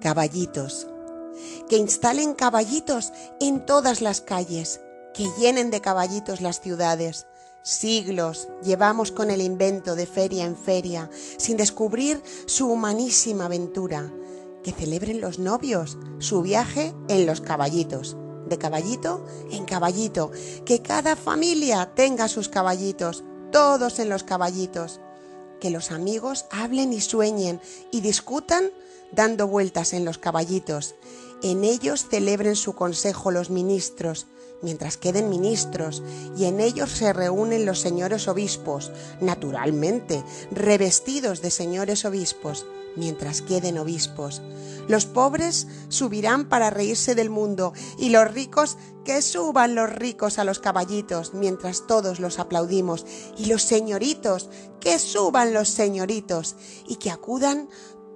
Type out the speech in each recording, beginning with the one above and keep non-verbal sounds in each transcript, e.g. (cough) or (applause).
caballitos. Que instalen caballitos en todas las calles, que llenen de caballitos las ciudades. Siglos llevamos con el invento de feria en feria, sin descubrir su humanísima aventura. Que celebren los novios su viaje en los caballitos, de caballito en caballito, que cada familia tenga sus caballitos, todos en los caballitos. Que los amigos hablen y sueñen y discutan dando vueltas en los caballitos. En ellos celebren su consejo los ministros, mientras queden ministros, y en ellos se reúnen los señores obispos, naturalmente, revestidos de señores obispos, mientras queden obispos. Los pobres subirán para reírse del mundo, y los ricos que suban los ricos a los caballitos, mientras todos los aplaudimos, y los señoritos que suban los señoritos, y que acudan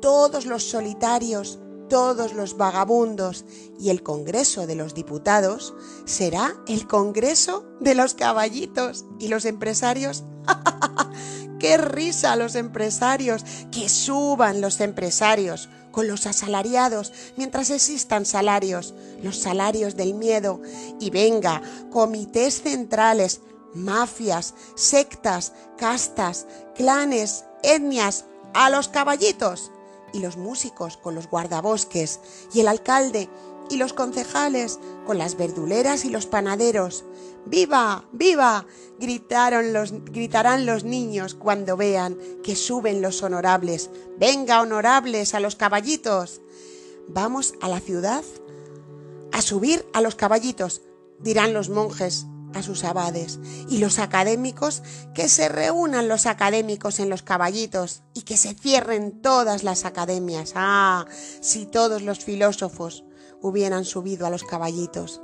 todos los solitarios, todos los vagabundos y el Congreso de los Diputados será el Congreso de los caballitos y los empresarios. (laughs) ¡Qué risa los empresarios! Que suban los empresarios con los asalariados mientras existan salarios, los salarios del miedo. Y venga, comités centrales, mafias, sectas, castas, clanes, etnias, a los caballitos y los músicos con los guardabosques, y el alcalde y los concejales con las verduleras y los panaderos. ¡Viva! ¡Viva! Gritaron los, gritarán los niños cuando vean que suben los honorables. ¡Venga, honorables, a los caballitos! Vamos a la ciudad a subir a los caballitos, dirán los monjes a sus abades y los académicos, que se reúnan los académicos en los caballitos y que se cierren todas las academias. Ah, si todos los filósofos hubieran subido a los caballitos.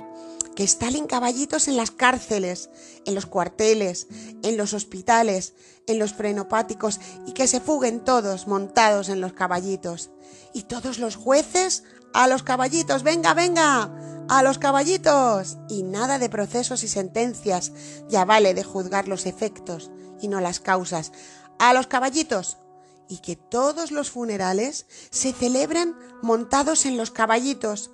Que estalen caballitos en las cárceles, en los cuarteles, en los hospitales, en los frenopáticos y que se fuguen todos montados en los caballitos. Y todos los jueces a los caballitos, venga, venga, a los caballitos. Y nada de procesos y sentencias, ya vale de juzgar los efectos y no las causas. A los caballitos. Y que todos los funerales se celebren montados en los caballitos.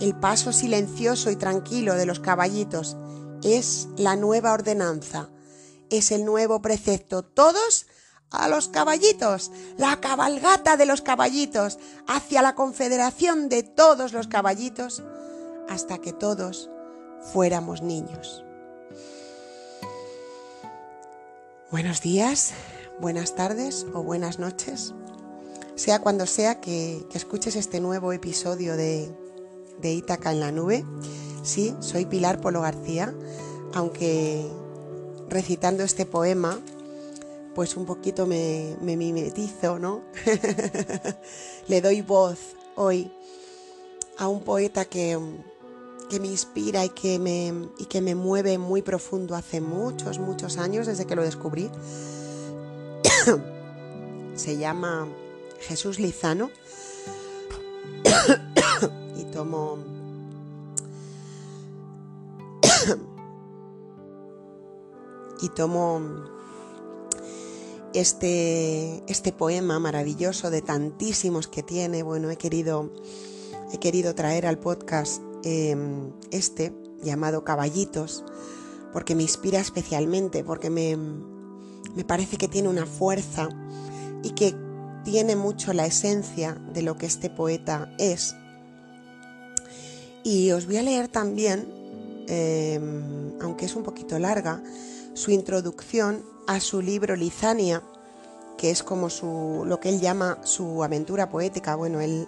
El paso silencioso y tranquilo de los caballitos es la nueva ordenanza, es el nuevo precepto. Todos a los caballitos, la cabalgata de los caballitos, hacia la confederación de todos los caballitos, hasta que todos fuéramos niños. Buenos días, buenas tardes o buenas noches, sea cuando sea que, escuches este nuevo episodio de, de Ítaca en la nube. Sí, soy Pilar Polo García, aunque recitando este poema pues un poquito me, mimetizo, ¿no? (laughs) Le doy voz hoy a un poeta que, que me inspira y que me, y que me mueve muy profundo hace muchos, muchos años, desde que lo descubrí. (coughs) Se llama Jesús Lizano (coughs) y tomo... (coughs) y tomo este, este poema maravilloso de tantísimos que tiene. Bueno, he querido, he querido traer al podcast em, este llamado Caballitos porque me inspira especialmente, porque me, me parece que tiene una fuerza y que tiene mucho la esencia de lo que este poeta es. Y os voy a leer también, em, aunque es un poquito larga, su introducción a su libro Lizania, que es como su, lo que él llama su aventura poética. Bueno, él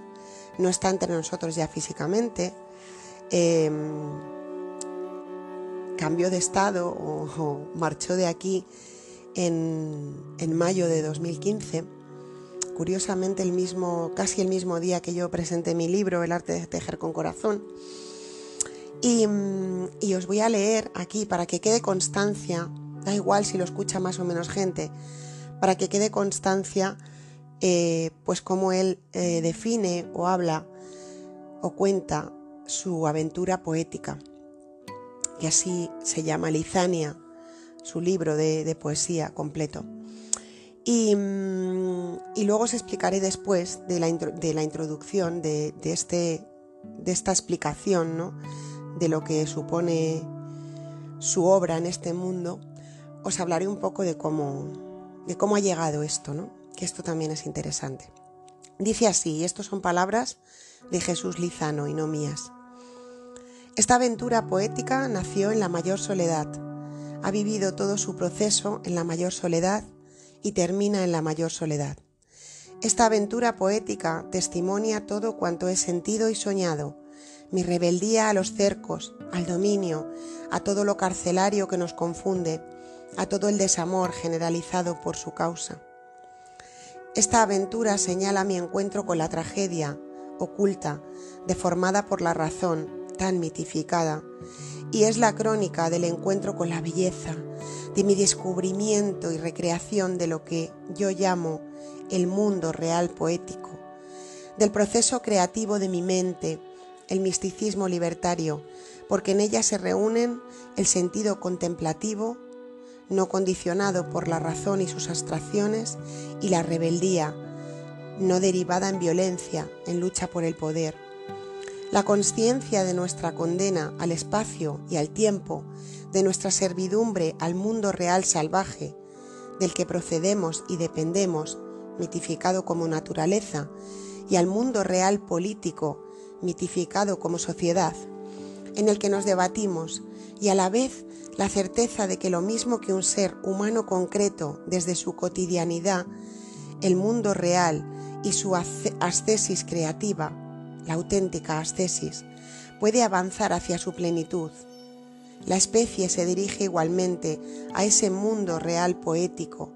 no está entre nosotros ya físicamente. Em, cambió de estado o, marchó de aquí en, en, mayo de 2015. Curiosamente, el mismo, casi el mismo día que yo presenté mi libro, El arte de tejer con corazón. Y, y os voy a leer aquí para que quede constancia da igual si lo escucha más o menos gente, para que quede constancia, eh, pues cómo él eh, define o habla o cuenta su aventura poética. Y así se llama Lizania, su libro de, poesía completo. Y, mm, luego os explicaré después de la, introducción, de, este, de esta explicación ¿no? de lo que supone su obra en este mundo, os hablaré un poco de cómo, de cómo ha llegado esto, ¿no? que esto también es interesante. Dice así, y estas son palabras de Jesús Lizano y no mías. Esta aventura poética nació en la mayor soledad, ha vivido todo su proceso en la mayor soledad y termina en la mayor soledad. Esta aventura poética testimonia todo cuanto he sentido y soñado, mi rebeldía a los cercos, al dominio, a todo lo carcelario que nos confunde, a todo el desamor generalizado por su causa. Esta aventura señala mi encuentro con la tragedia, oculta, deformada por la razón, tan mitificada, y es la crónica del encuentro con la belleza, de mi descubrimiento y recreación de lo que yo llamo el mundo real poético, del proceso creativo de mi mente, el misticismo libertario, porque en ella se reúnen el sentido contemplativo, no condicionado por la razón y sus abstracciones, y la rebeldía, no derivada en violencia, en lucha por el poder. La conciencia de nuestra condena al espacio y al tiempo, de nuestra servidumbre al mundo real salvaje, del que procedemos y dependemos, mitificado como naturaleza, y al mundo real político, mitificado como sociedad, en el que nos debatimos y a la vez la certeza de que lo mismo que un ser humano concreto desde su cotidianidad, el mundo real y su ascesis creativa, la auténtica ascesis, puede avanzar hacia su plenitud. La especie se dirige igualmente a ese mundo real poético,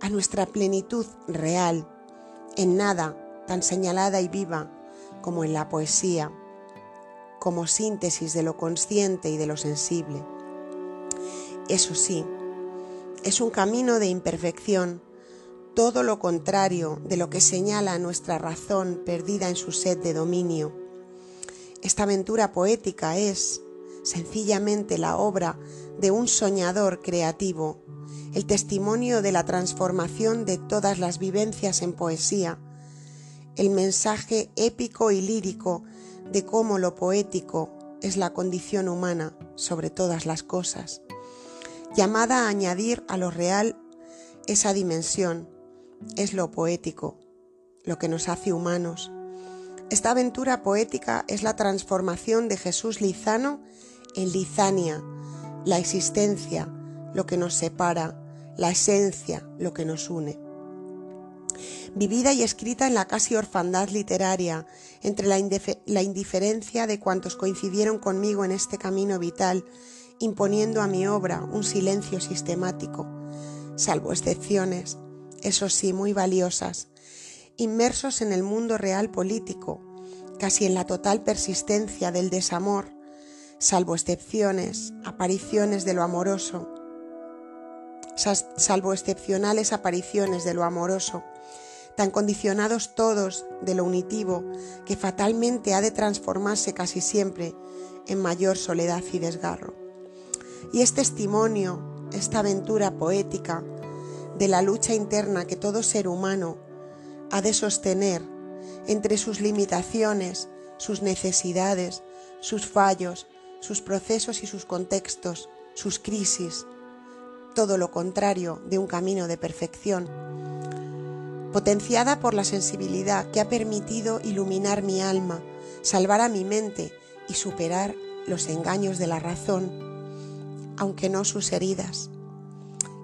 a nuestra plenitud real, en nada tan señalada y viva como en la poesía, como síntesis de lo consciente y de lo sensible. Eso sí, es un camino de imperfección, todo lo contrario de lo que señala nuestra razón perdida en su sed de dominio. Esta aventura poética es, sencillamente, la obra de un soñador creativo, el testimonio de la transformación de todas las vivencias en poesía, el mensaje épico y lírico de cómo lo poético es la condición humana sobre todas las cosas, llamada a añadir a lo real esa dimensión, es lo poético, lo que nos hace humanos. Esta aventura poética es la transformación de Jesús Lizano en Lizania, la existencia, lo que nos separa, la esencia, lo que nos une vivida y escrita en la casi orfandad literaria, entre la, indiferencia de cuantos coincidieron conmigo en este camino vital, imponiendo a mi obra un silencio sistemático, salvo excepciones, eso sí, muy valiosas, inmersos en el mundo real político, casi en la total persistencia del desamor, salvo excepciones, apariciones de lo amoroso, salvo excepcionales apariciones de lo amoroso, tan condicionados todos de lo unitivo que fatalmente ha de transformarse casi siempre en mayor soledad y desgarro. Y es testimonio, esta aventura poética, de la lucha interna que todo ser humano ha de sostener entre sus limitaciones, sus necesidades, sus fallos, sus procesos y sus contextos, sus crisis, todo lo contrario de un camino de perfección. Potenciada por la sensibilidad que ha permitido iluminar mi alma, salvar a mi mente y superar los engaños de la razón, aunque no sus heridas,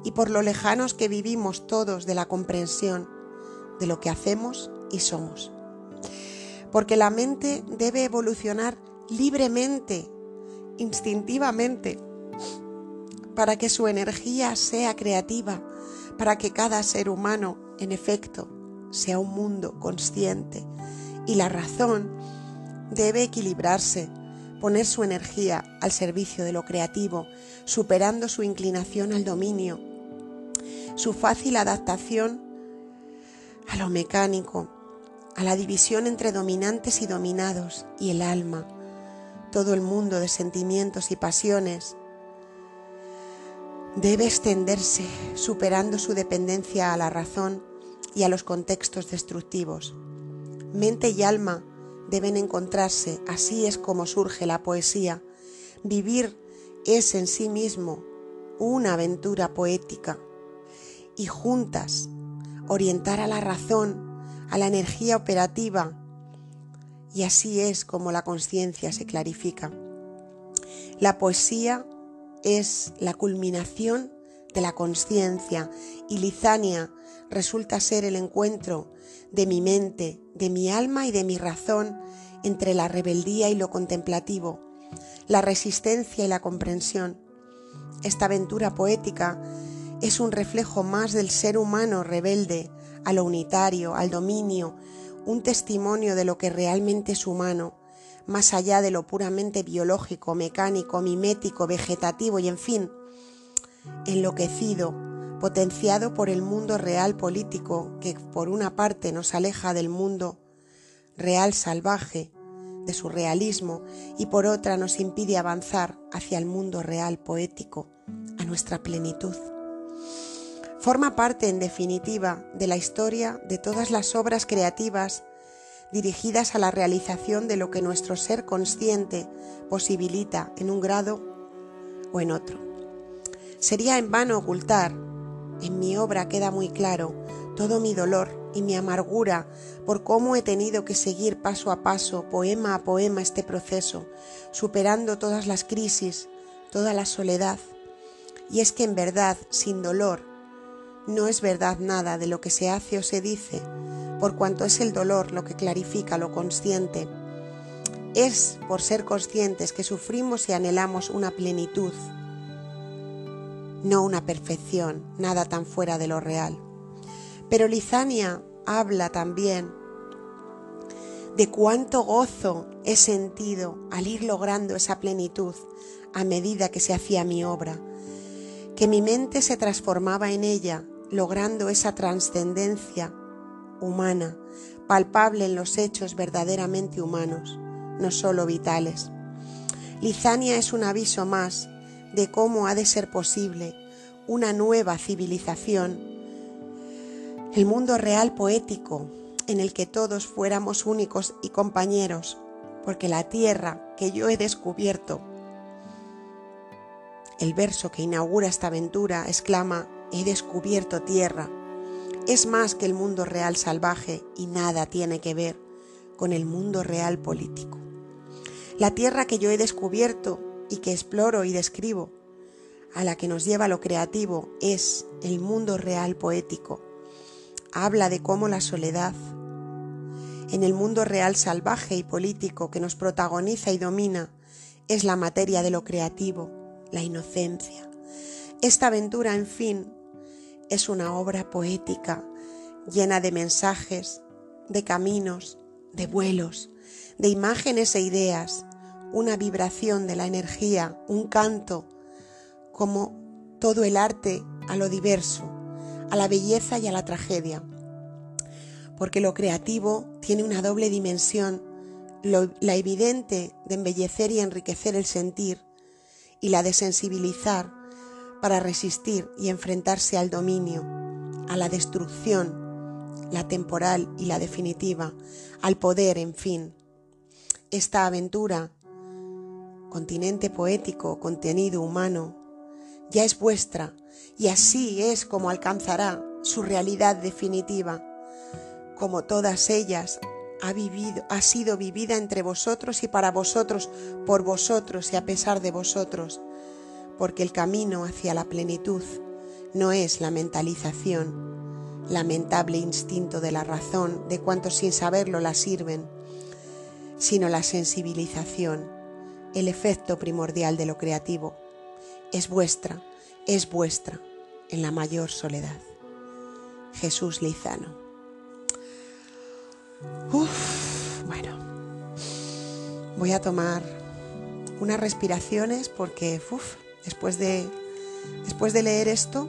y por lo lejanos que vivimos todos de la comprensión de lo que hacemos y somos. Porque la mente debe evolucionar libremente, instintivamente, para que su energía sea creativa, para que cada ser humano en efecto, sea un mundo consciente y la razón debe equilibrarse, poner su energía al servicio de lo creativo, superando su inclinación al dominio, su fácil adaptación a lo mecánico, a la división entre dominantes y dominados y el alma, todo el mundo de sentimientos y pasiones, debe extenderse, superando su dependencia a la razón y a los contextos destructivos. Mente y alma deben encontrarse, así es como surge la poesía. Vivir es en sí mismo una aventura poética y juntas orientar a la razón, a la energía operativa y así es como la conciencia se clarifica. La poesía es la culminación de la conciencia y Lizania resulta ser el encuentro de mi mente, de mi alma y de mi razón entre la rebeldía y lo contemplativo, la resistencia y la comprensión. Esta aventura poética es un reflejo más del ser humano rebelde a lo unitario, al dominio, un testimonio de lo que realmente es humano, más allá de lo puramente biológico, mecánico, mimético, vegetativo y en fin, enloquecido, potenciado por el mundo real político que por una parte nos aleja del mundo real salvaje, de su realismo, y por otra nos impide avanzar hacia el mundo real poético, a nuestra plenitud. Forma parte, en definitiva, de la historia de todas las obras creativas dirigidas a la realización de lo que nuestro ser consciente posibilita en un grado o en otro. Sería en vano ocultar, en mi obra queda muy claro, todo mi dolor y mi amargura por cómo he tenido que seguir paso a paso, poema a poema, este proceso, superando todas las crisis, toda la soledad. Y es que en verdad, sin dolor, no es verdad nada de lo que se hace o se dice, por cuanto es el dolor lo que clarifica lo consciente. Es por ser conscientes que sufrimos y anhelamos una plenitud, no una perfección, nada tan fuera de lo real. Pero Lizania habla también de cuánto gozo he sentido al ir logrando esa plenitud a medida que se hacía mi obra, que mi mente se transformaba en ella, logrando esa trascendencia humana, palpable en los hechos verdaderamente humanos, no solo vitales. Lizania es un aviso más de cómo ha de ser posible una nueva civilización, el mundo real poético en el que todos fuéramos únicos y compañeros, porque la tierra que yo he descubierto, el verso que inaugura esta aventura exclama, he descubierto tierra, es más que el mundo real salvaje y nada tiene que ver con el mundo real político. La tierra que yo he descubierto y que exploro y describo, a la que nos lleva lo creativo, es el mundo real poético. Habla de cómo la soledad, en el mundo real salvaje y político que nos protagoniza y domina, es la materia de lo creativo, la inocencia. Esta aventura, en fin, es una obra poética llena de mensajes, de caminos, de vuelos, de imágenes e ideas, una vibración de la energía, un canto, como todo el arte a lo diverso, a la belleza y a la tragedia. Porque lo creativo tiene una doble dimensión, la evidente de embellecer y enriquecer el sentir y la de sensibilizar para resistir y enfrentarse al dominio, a la destrucción, la temporal y la definitiva, al poder, en fin. Esta aventura, continente poético, contenido humano, ya es vuestra y así es como alcanzará su realidad definitiva. Como todas ellas, ha vivido, ha sido vivida entre vosotros y para vosotros, por vosotros y a pesar de vosotros porque el camino hacia la plenitud no es la mentalización, lamentable instinto de la razón de cuantos sin saberlo la sirven, sino la sensibilización, el efecto primordial de lo creativo. Es vuestra, es vuestra, en la mayor soledad. Jesús Lizano. Uf, bueno, voy a tomar unas respiraciones porque uf, después de, después de leer esto,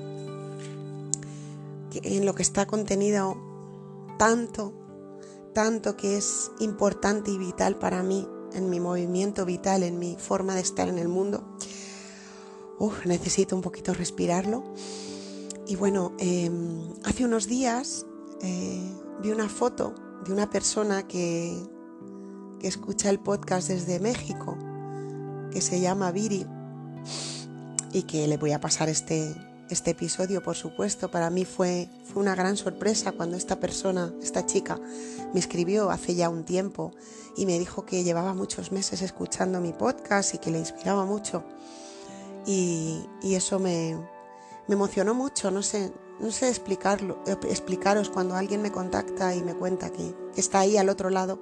en lo que está contenido tanto, tanto que es importante y vital para mí, en mi movimiento vital, en mi forma de estar en el mundo. Uf, necesito un poquito respirarlo. Y bueno, em, hace unos días eh, vi una foto de una persona que, que escucha el podcast desde México, que se llama Viri, y que le voy a pasar este, este episodio, por supuesto. Para mí fue, fue una gran sorpresa cuando esta persona, esta chica, me escribió hace ya un tiempo y me dijo que llevaba muchos meses escuchando mi podcast y que le inspiraba mucho. Y, eso me, emocionó mucho, no sé, no sé explicarlo, explicaros cuando alguien me contacta y me cuenta que, está ahí al otro lado,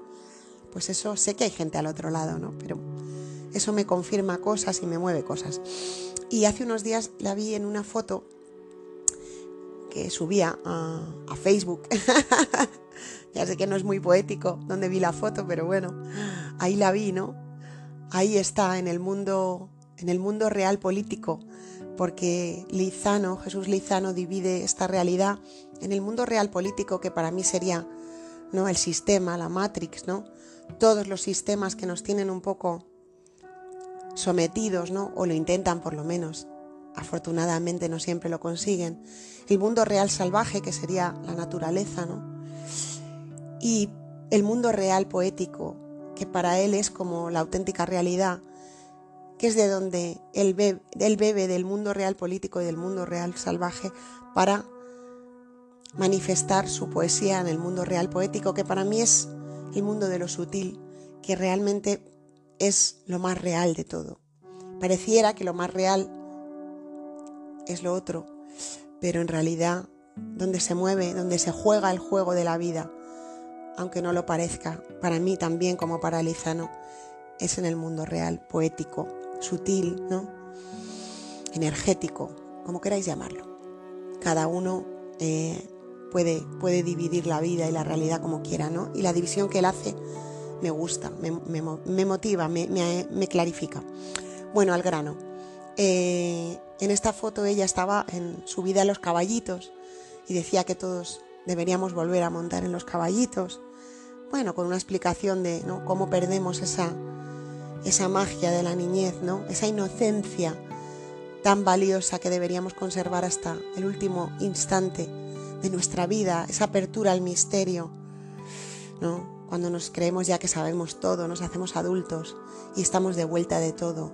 pues eso sé que hay gente al otro lado, ¿no? Pero eso me confirma cosas y me mueve cosas. Y hace unos días la vi en una foto que subía a, Facebook. (laughs) ya sé que no es muy poético donde vi la foto, pero bueno, ahí la vi, ¿no? Ahí está en el mundo, en el mundo real político, porque Lizano, Jesús Lizano divide esta realidad en el mundo real político que para mí sería ¿no? el sistema, la matrix, ¿no? Todos los sistemas que nos tienen un poco sometidos, ¿no? O lo intentan por lo menos. Afortunadamente no siempre lo consiguen. El mundo real salvaje, que sería la naturaleza, ¿no? Y el mundo real poético, que para él es como la auténtica realidad, que es de donde él bebe, bebe del mundo real político y del mundo real salvaje para manifestar su poesía en el mundo real poético, que para mí es el mundo de lo sutil, que realmente es lo más real de todo. Pareciera que lo más real es lo otro, pero en realidad donde se mueve, donde se juega el juego de la vida, aunque no lo parezca, para mí también como para Lizano, es en el mundo real, poético, sutil, ¿no? energético, como queráis llamarlo. Cada uno eh, puede, puede dividir la vida y la realidad como quiera, ¿no? Y la división que él hace me gusta, me, motiva, me, clarifica. Bueno, al grano. Eh, en esta foto ella estaba en su vida a los caballitos y decía que todos deberíamos volver a montar en los caballitos. Bueno, con una explicación de ¿no? cómo perdemos esa, esa magia de la niñez, ¿no? esa inocencia tan valiosa que deberíamos conservar hasta el último instante de nuestra vida, esa apertura al misterio, ¿no? cuando nos creemos ya que sabemos todo, nos hacemos adultos y estamos de vuelta de todo.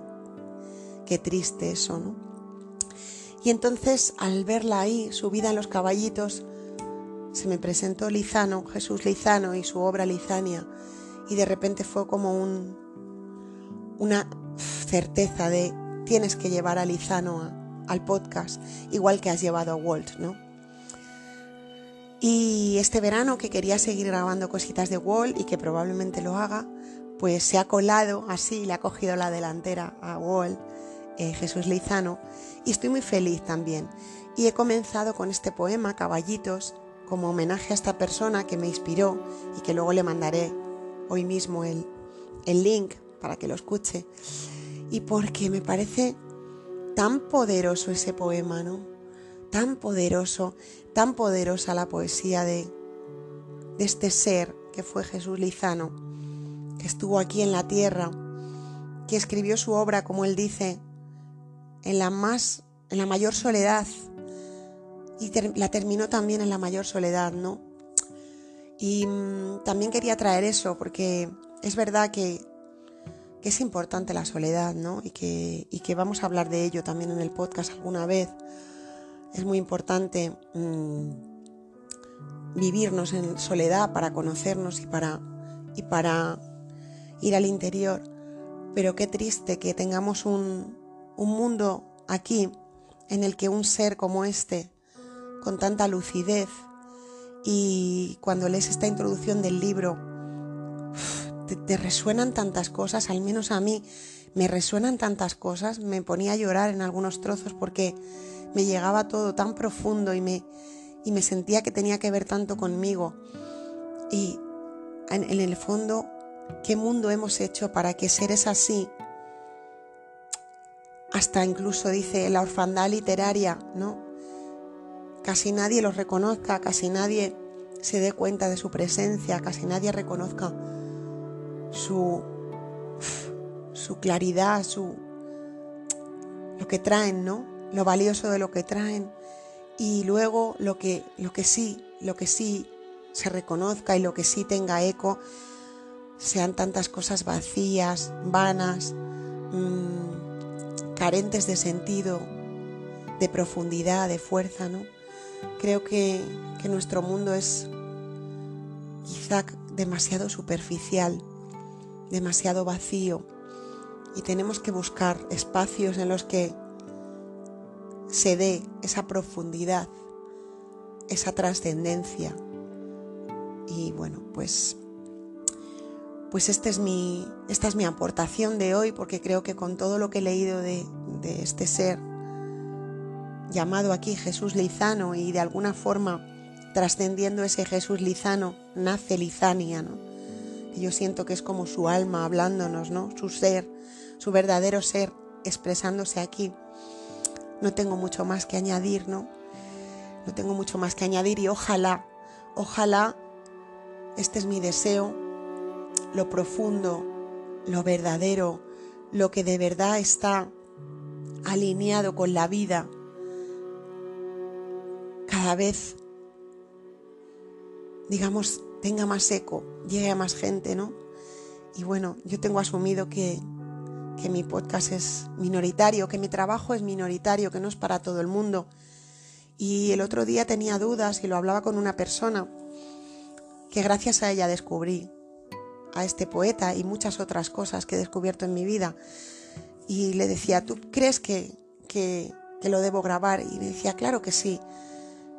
Qué triste eso, ¿no? Y entonces al verla ahí, subida en los caballitos, se me presentó Lizano, Jesús Lizano y su obra Lizania, y de repente fue como un, una certeza de tienes que llevar a Lizano al podcast, igual que has llevado a Walt, ¿no? Y este verano que quería seguir grabando cositas de Wall y que probablemente lo haga, pues se ha colado así, le ha cogido la delantera a Wall, eh, Jesús Lizano, y estoy muy feliz también. Y he comenzado con este poema, Caballitos, como homenaje a esta persona que me inspiró y que luego le mandaré hoy mismo el, el link para que lo escuche. Y porque me parece tan poderoso ese poema, ¿no? tan poderoso, tan poderosa la poesía de, este ser que fue Jesús Lizano, que estuvo aquí en la tierra, que escribió su obra, como él dice, en la más, en la mayor soledad, y la terminó también en la mayor soledad, ¿no? Y mm, también quería traer eso, porque es verdad que, que es importante la soledad, ¿no? Y que, y que vamos a hablar de ello también en el podcast alguna vez es muy importante mm, vivirnos en soledad para conocernos y para, y para ir al interior. Pero qué triste que tengamos un, un mundo aquí en el que un ser como este, con tanta lucidez, y cuando lees esta introducción del libro, te, resuenan tantas cosas, al menos a mí me resuenan tantas cosas, me ponía a llorar en algunos trozos porque me llegaba todo tan profundo y me, y me sentía que tenía que ver tanto conmigo. Y en, en el fondo, ¿qué mundo hemos hecho para que seres así, hasta incluso dice la orfandad literaria, ¿no? Casi nadie los reconozca, casi nadie se dé cuenta de su presencia, casi nadie reconozca su, su claridad, su, lo que traen, ¿no? Lo valioso de lo que traen y luego lo que, lo que sí, lo que sí se reconozca y lo que sí tenga eco sean tantas cosas vacías, vanas, mmm, carentes de sentido, de profundidad, de fuerza, ¿no? Creo que, que nuestro mundo es quizá demasiado superficial, demasiado vacío y tenemos que buscar espacios en los que se dé esa profundidad, esa trascendencia. Y bueno, pues pues este es mi, esta es mi aportación de hoy porque creo que con todo lo que he leído de, de este ser llamado aquí Jesús Lizano y de alguna forma trascendiendo ese Jesús Lizano nace Lizania, ¿no? Yo siento que es como su alma hablándonos, ¿no? Su ser, su verdadero ser expresándose aquí. No tengo mucho más que añadir, ¿no? No tengo mucho más que añadir y ojalá, ojalá, este es mi deseo, lo profundo, lo verdadero, lo que de verdad está alineado con la vida, cada vez, digamos, tenga más eco, llegue a más gente, ¿no? Y bueno, yo tengo asumido que, que mi podcast es minoritario, que mi trabajo es minoritario, que no es para todo el mundo. Y el otro día tenía dudas y lo hablaba con una persona que gracias a ella descubrí a este poeta y muchas otras cosas que he descubierto en mi vida. Y le decía, ¿tú crees que, que, lo debo grabar? Y me decía, claro que sí.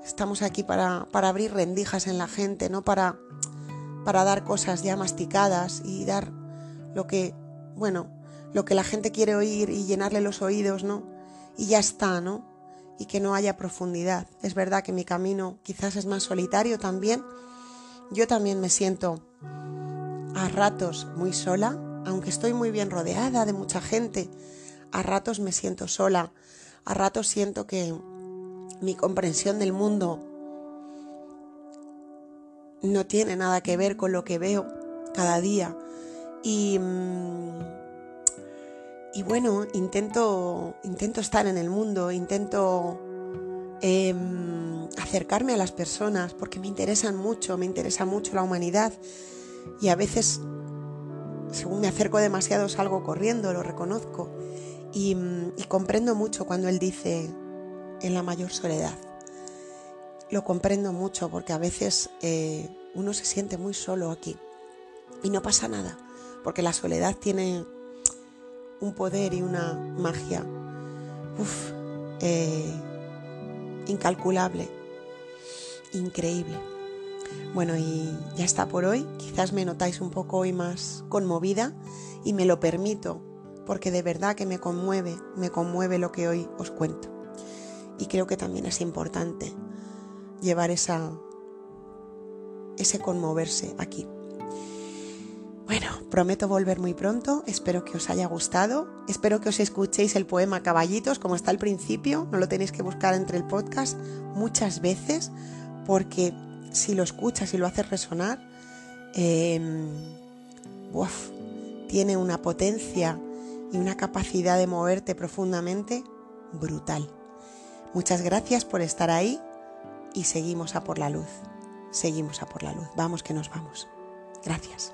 Estamos aquí para, para abrir rendijas en la gente, no para, para dar cosas ya masticadas y dar lo que, bueno, lo que la gente quiere oír y llenarle los oídos, ¿no? Y ya está, ¿no? Y que no haya profundidad. Es verdad que mi camino quizás es más solitario también. Yo también me siento a ratos muy sola, aunque estoy muy bien rodeada de mucha gente, a ratos me siento sola, a ratos siento que mi comprensión del mundo no tiene nada que ver con lo que veo cada día. Y, mm, y bueno, intento, intento estar en el mundo, intento em, acercarme a las personas porque me interesan mucho, me interesa mucho la humanidad y a veces, según me acerco demasiado, salgo corriendo, lo reconozco. Y, comprendo mucho cuando él dice en la mayor soledad. Lo comprendo mucho porque a veces eh, uno se siente muy solo aquí. Y no pasa nada, porque la soledad tiene un poder y una magia eh, incalculable, increíble. Bueno, y ya está por hoy. Quizás me notáis un poco hoy más conmovida y me lo permito, porque de verdad que me conmueve, me conmueve lo que hoy os cuento. Y creo que también es importante llevar esa, ese conmoverse aquí. Bueno, prometo volver muy pronto, espero que os haya gustado, espero que os escuchéis el poema Caballitos como está al principio, no lo tenéis que buscar entre el podcast muchas veces porque si lo escuchas y lo haces resonar, em, tiene una potencia y una capacidad de moverte profundamente brutal. Muchas gracias por estar ahí y seguimos a por la luz. Seguimos a por la luz. Vamos que nos vamos. Gracias.